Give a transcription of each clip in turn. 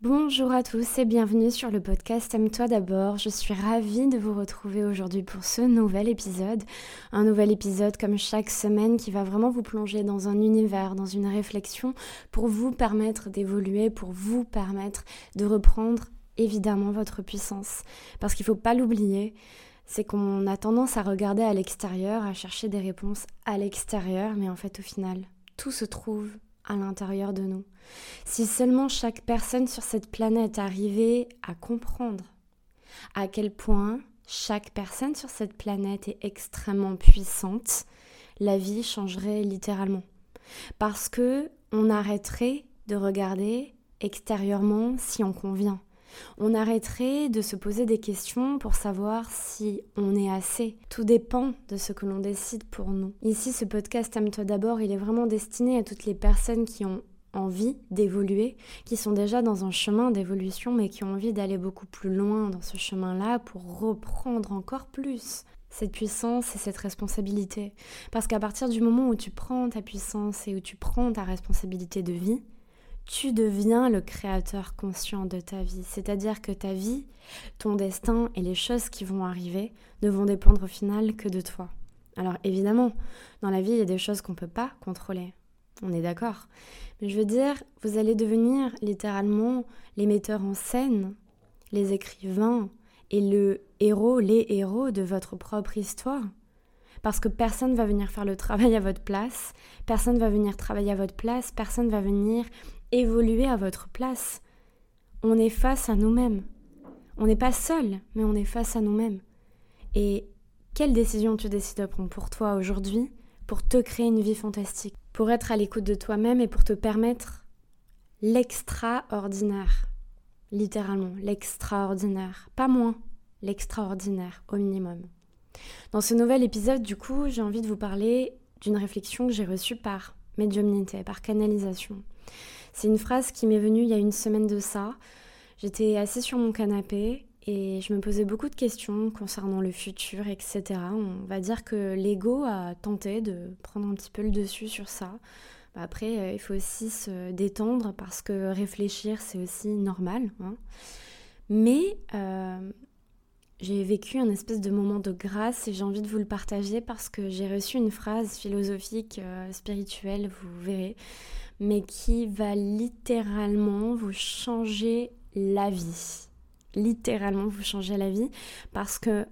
Bonjour à tous et bienvenue sur le podcast Aime-toi d'abord. Je suis ravie de vous retrouver aujourd'hui pour ce nouvel épisode. Un nouvel épisode comme chaque semaine qui va vraiment vous plonger dans un univers, dans une réflexion pour vous permettre d'évoluer, pour vous permettre de reprendre évidemment votre puissance. Parce qu'il ne faut pas l'oublier, c'est qu'on a tendance à regarder à l'extérieur, à chercher des réponses à l'extérieur, mais en fait au final, tout se trouve à l'intérieur de nous. Si seulement chaque personne sur cette planète arrivait à comprendre à quel point chaque personne sur cette planète est extrêmement puissante, la vie changerait littéralement. Parce que on arrêterait de regarder extérieurement si on convient on arrêterait de se poser des questions pour savoir si on est assez. Tout dépend de ce que l'on décide pour nous. Ici, ce podcast Aime-toi d'abord, il est vraiment destiné à toutes les personnes qui ont envie d'évoluer, qui sont déjà dans un chemin d'évolution, mais qui ont envie d'aller beaucoup plus loin dans ce chemin-là pour reprendre encore plus cette puissance et cette responsabilité. Parce qu'à partir du moment où tu prends ta puissance et où tu prends ta responsabilité de vie, tu deviens le créateur conscient de ta vie. C'est-à-dire que ta vie, ton destin et les choses qui vont arriver ne vont dépendre au final que de toi. Alors évidemment, dans la vie, il y a des choses qu'on ne peut pas contrôler. On est d'accord. Mais je veux dire, vous allez devenir littéralement les metteurs en scène, les écrivains et le héros, les héros de votre propre histoire. Parce que personne va venir faire le travail à votre place, personne va venir travailler à votre place, personne va venir évoluer à votre place. On est face à nous-mêmes. On n'est pas seul, mais on est face à nous-mêmes. Et quelle décision tu décides de prendre pour toi aujourd'hui pour te créer une vie fantastique, pour être à l'écoute de toi-même et pour te permettre l'extraordinaire. Littéralement, l'extraordinaire. Pas moins, l'extraordinaire au minimum. Dans ce nouvel épisode, du coup, j'ai envie de vous parler d'une réflexion que j'ai reçue par médiumnité, par canalisation. C'est une phrase qui m'est venue il y a une semaine de ça. J'étais assise sur mon canapé et je me posais beaucoup de questions concernant le futur, etc. On va dire que l'ego a tenté de prendre un petit peu le dessus sur ça. Bah, après, euh, il faut aussi se détendre parce que réfléchir, c'est aussi normal. Hein. Mais euh, j'ai vécu un espèce de moment de grâce et j'ai envie de vous le partager parce que j'ai reçu une phrase philosophique, euh, spirituelle, vous verrez, mais qui va littéralement vous changer la vie. Littéralement vous changer la vie parce que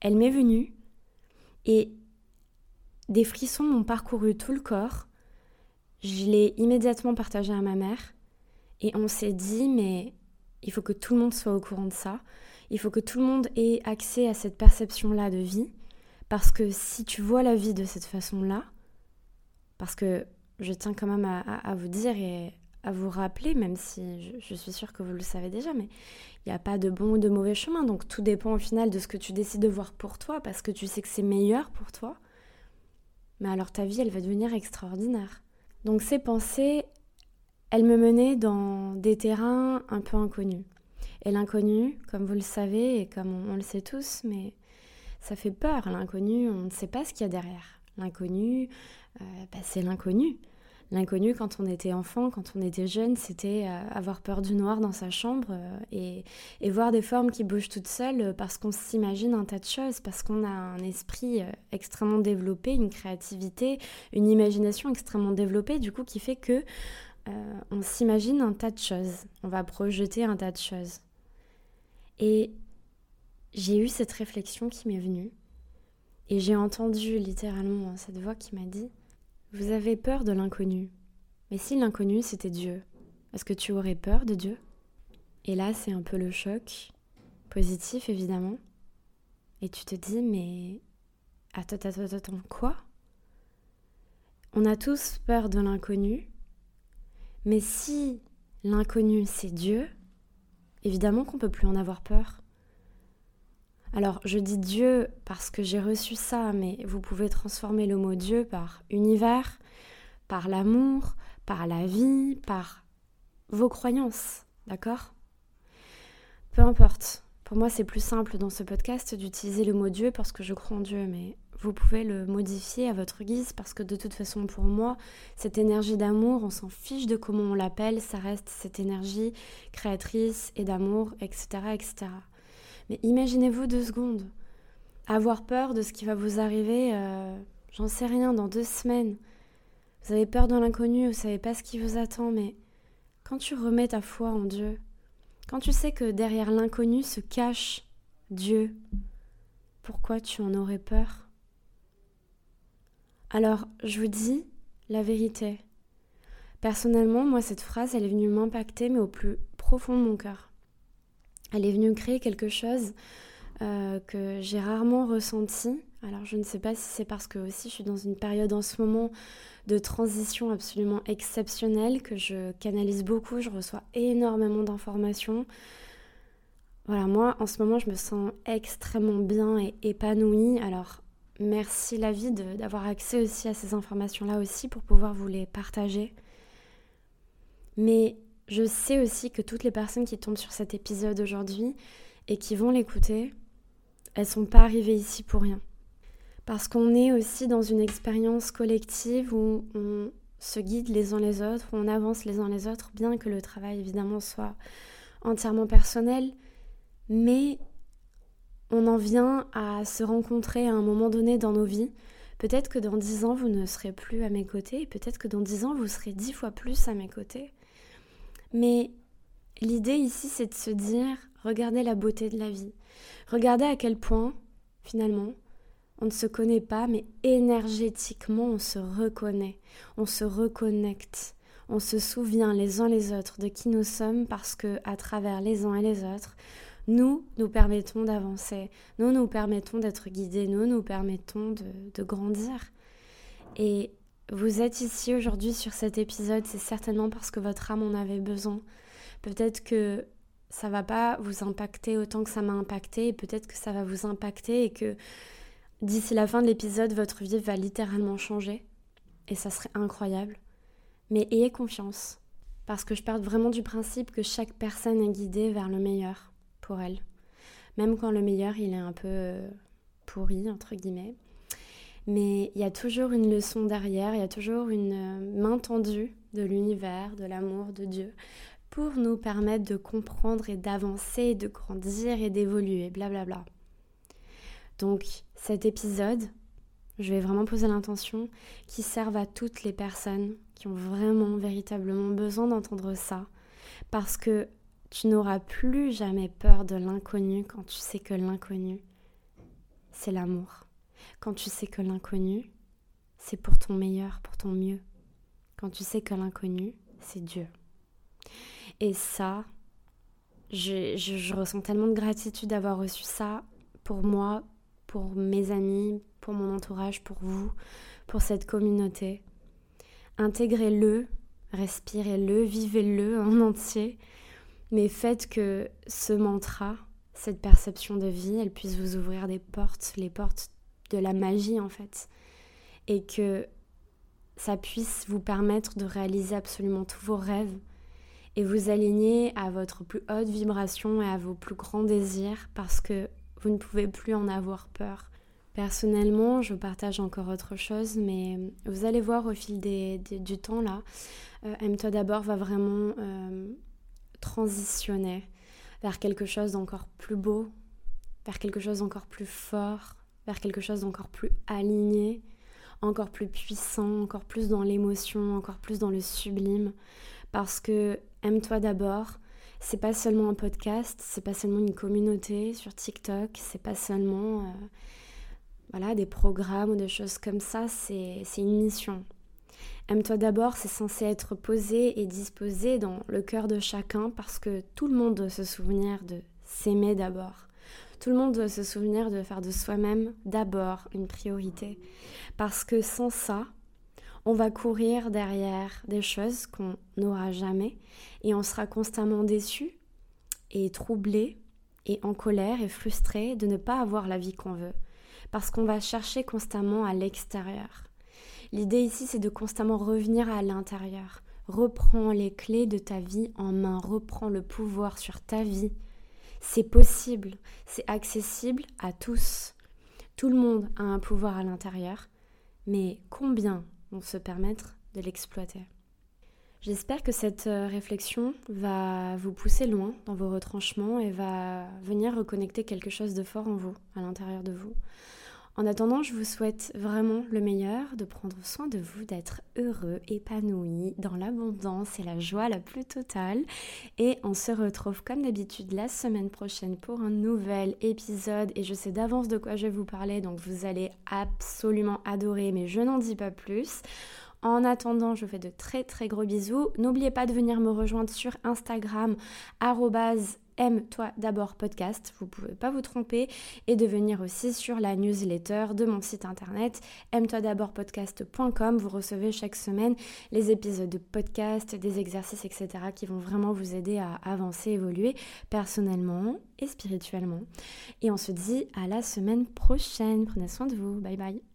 elle m'est venue et des frissons m'ont parcouru tout le corps. Je l'ai immédiatement partagé à ma mère et on s'est dit mais il faut que tout le monde soit au courant de ça. Il faut que tout le monde ait accès à cette perception-là de vie parce que si tu vois la vie de cette façon-là, parce que je tiens quand même à, vous dire et à vous rappeler, même si je, suis sûre que vous le savez déjà, mais il n'y a pas de bon ou de mauvais chemin. Donc tout dépend au final de ce que tu décides de voir pour toi, parce que tu sais que c'est meilleur pour toi. Mais alors ta vie, elle va devenir extraordinaire. Donc ces pensées, elles me menaient dans des terrains un peu inconnus. Et l'inconnu, comme vous le savez et comme on, le sait tous, mais ça fait peur. L'inconnu, on ne sait pas ce qu'il y a derrière. L'inconnu, euh, bah, c'est l'inconnu. L'inconnu, quand on était enfant, quand on était jeune, c'était euh, avoir peur du noir dans sa chambre euh, et, voir des formes qui bougent toutes seules parce qu'on s'imagine un tas de choses, parce qu'on a un esprit extrêmement développé, une créativité, une imagination extrêmement développée, du coup, qui fait que on s'imagine un tas de choses. On va projeter un tas de choses. Et j'ai eu cette réflexion qui m'est venue et j'ai entendu littéralement cette voix qui m'a dit vous avez peur de l'inconnu. Mais si l'inconnu c'était Dieu, est-ce que tu aurais peur de Dieu? Et là, c'est un peu le choc, positif évidemment. Et tu te dis, mais attends, attends, attends, quoi? On a tous peur de l'inconnu, mais si l'inconnu c'est Dieu, évidemment qu'on peut plus en avoir peur. Alors, je dis Dieu parce que j'ai reçu ça, mais vous pouvez transformer le mot Dieu par univers, par l'amour, par la vie, par vos croyances, d'accord? Peu importe. Pour moi, c'est plus simple dans ce podcast d'utiliser le mot Dieu parce que je crois en Dieu, mais vous pouvez le modifier à votre guise parce que de toute façon pour moi, cette énergie d'amour, on s'en fiche de comment on l'appelle, ça reste cette énergie créatrice et d'amour, etc., etc. Mais imaginez-vous deux secondes, avoir peur de ce qui va vous arriver, euh, j'en sais rien, dans deux semaines. Vous avez peur de l'inconnu, vous savez pas ce qui vous attend, mais quand tu remets ta foi en Dieu, quand tu sais que derrière l'inconnu se cache Dieu, pourquoi tu en aurais peur? Alors, je vous dis la vérité. Personnellement, moi, cette phrase, elle est venue m'impacter, mais au plus profond de mon cœur. Elle est venue créer quelque chose euh, que j'ai rarement ressenti. Alors, je ne sais pas si c'est parce que aussi je suis dans une période en ce moment de transition absolument exceptionnelle que je canalise beaucoup, je reçois énormément d'informations. Voilà, moi en ce moment je me sens extrêmement bien et épanouie. Alors merci la vie d'avoir accès aussi à ces informations-là aussi pour pouvoir vous les partager. Mais je sais aussi que toutes les personnes qui tombent sur cet épisode aujourd'hui et qui vont l'écouter, elles sont pas arrivées ici pour rien. Parce qu'on est aussi dans une expérience collective où on se guide les uns les autres, où on avance les uns les autres, bien que le travail évidemment soit entièrement personnel, mais on en vient à se rencontrer à un moment donné dans nos vies. Peut-être que dans dix ans, vous ne serez plus à mes côtés, et peut-être que dans dix ans, vous serez dix fois plus à mes côtés. Mais l'idée ici, c'est de se dire, regardez la beauté de la vie. Regardez à quel point, finalement, on ne se connaît pas, mais énergétiquement, on se reconnaît, on se reconnecte, on se souvient les uns les autres de qui nous sommes parce que, à travers les uns et les autres, nous nous permettons d'avancer, nous nous permettons d'être guidés, nous nous permettons de, de grandir. Et vous êtes ici aujourd'hui sur cet épisode, c'est certainement parce que votre âme en avait besoin. Peut-être que ça va pas vous impacter autant que ça m'a impacté, et peut-être que ça va vous impacter et que d'ici la fin de l'épisode, votre vie va littéralement changer. Et ça serait incroyable. Mais ayez confiance, parce que je pars vraiment du principe que chaque personne est guidée vers le meilleur pour elle. Même quand le meilleur, il est un peu euh, pourri, entre guillemets. Mais il y a toujours une leçon derrière, il y a toujours une euh, main tendue de l'univers, de l'amour de Dieu, pour nous permettre de comprendre et d'avancer, de grandir et d'évoluer, blablabla. Donc cet épisode, je vais vraiment poser l'intention qui serve à toutes les personnes qui ont vraiment, véritablement besoin d'entendre ça, parce que tu n'auras plus jamais peur de l'inconnu quand tu sais que l'inconnu, c'est l'amour. Quand tu sais que l'inconnu, c'est pour ton meilleur, pour ton mieux. Quand tu sais que l'inconnu, c'est Dieu. Et ça, je, je, ressens tellement de gratitude d'avoir reçu ça pour moi, pour mes amis, pour mon entourage, pour vous, pour cette communauté. Intégrez-le, respirez-le, vivez-le en entier mais faites que ce mantra, cette perception de vie, elle puisse vous ouvrir des portes, les portes de la magie en fait, et que ça puisse vous permettre de réaliser absolument tous vos rêves et vous aligner à votre plus haute vibration et à vos plus grands désirs parce que vous ne pouvez plus en avoir peur. Personnellement, je partage encore autre chose, mais vous allez voir au fil du temps là, euh, Aime-toi d'abord va vraiment euh, transitionner vers quelque chose d'encore plus beau, vers quelque chose d'encore plus fort, vers quelque chose d'encore plus aligné, encore plus puissant, encore plus dans l'émotion, encore plus dans le sublime. Parce que aime-toi d'abord, c'est pas seulement un podcast, c'est pas seulement une communauté sur TikTok, c'est pas seulement euh, voilà, des programmes ou des choses comme ça, c'est une mission. Aime-toi d'abord, c'est censé être posé et disposé dans le cœur de chacun parce que tout le monde doit se souvenir de s'aimer d'abord. Tout le monde doit se souvenir de faire de soi-même d'abord une priorité. Parce que sans ça, on va courir derrière des choses qu'on n'aura jamais et on sera constamment déçu et troublé et en colère et frustré de ne pas avoir la vie qu'on veut. Parce qu'on va chercher constamment à l'extérieur. L'idée ici, c'est de constamment revenir à l'intérieur. Reprends les clés de ta vie en main, reprends le pouvoir sur ta vie. C'est possible, c'est accessible à tous. Tout le monde a un pouvoir à l'intérieur, mais combien vont se permettre de l'exploiter? J'espère que cette euh, réflexion va vous pousser loin dans vos retranchements et va venir reconnecter quelque chose de fort en vous, à l'intérieur de vous. En attendant, je vous souhaite vraiment le meilleur, de prendre soin de vous, d'être heureux, épanoui, dans l'abondance et la joie la plus totale. Et on se retrouve comme d'habitude la semaine prochaine pour un nouvel épisode. Et je sais d'avance de quoi je vais vous parler, donc vous allez absolument adorer, mais je n'en dis pas plus. En attendant, je vous fais de très très gros bisous. N'oubliez pas de venir me rejoindre sur Instagram, aime-toi d'abord podcast, vous pouvez pas vous tromper, et de venir aussi sur la newsletter de mon site internet aime-toi d'abord podcast.com. Vous recevez chaque semaine les épisodes de podcast, des exercices, etc. qui vont vraiment vous aider à avancer, évoluer personnellement et spirituellement. Et on se dit à la semaine prochaine. Prenez soin de vous. Bye bye.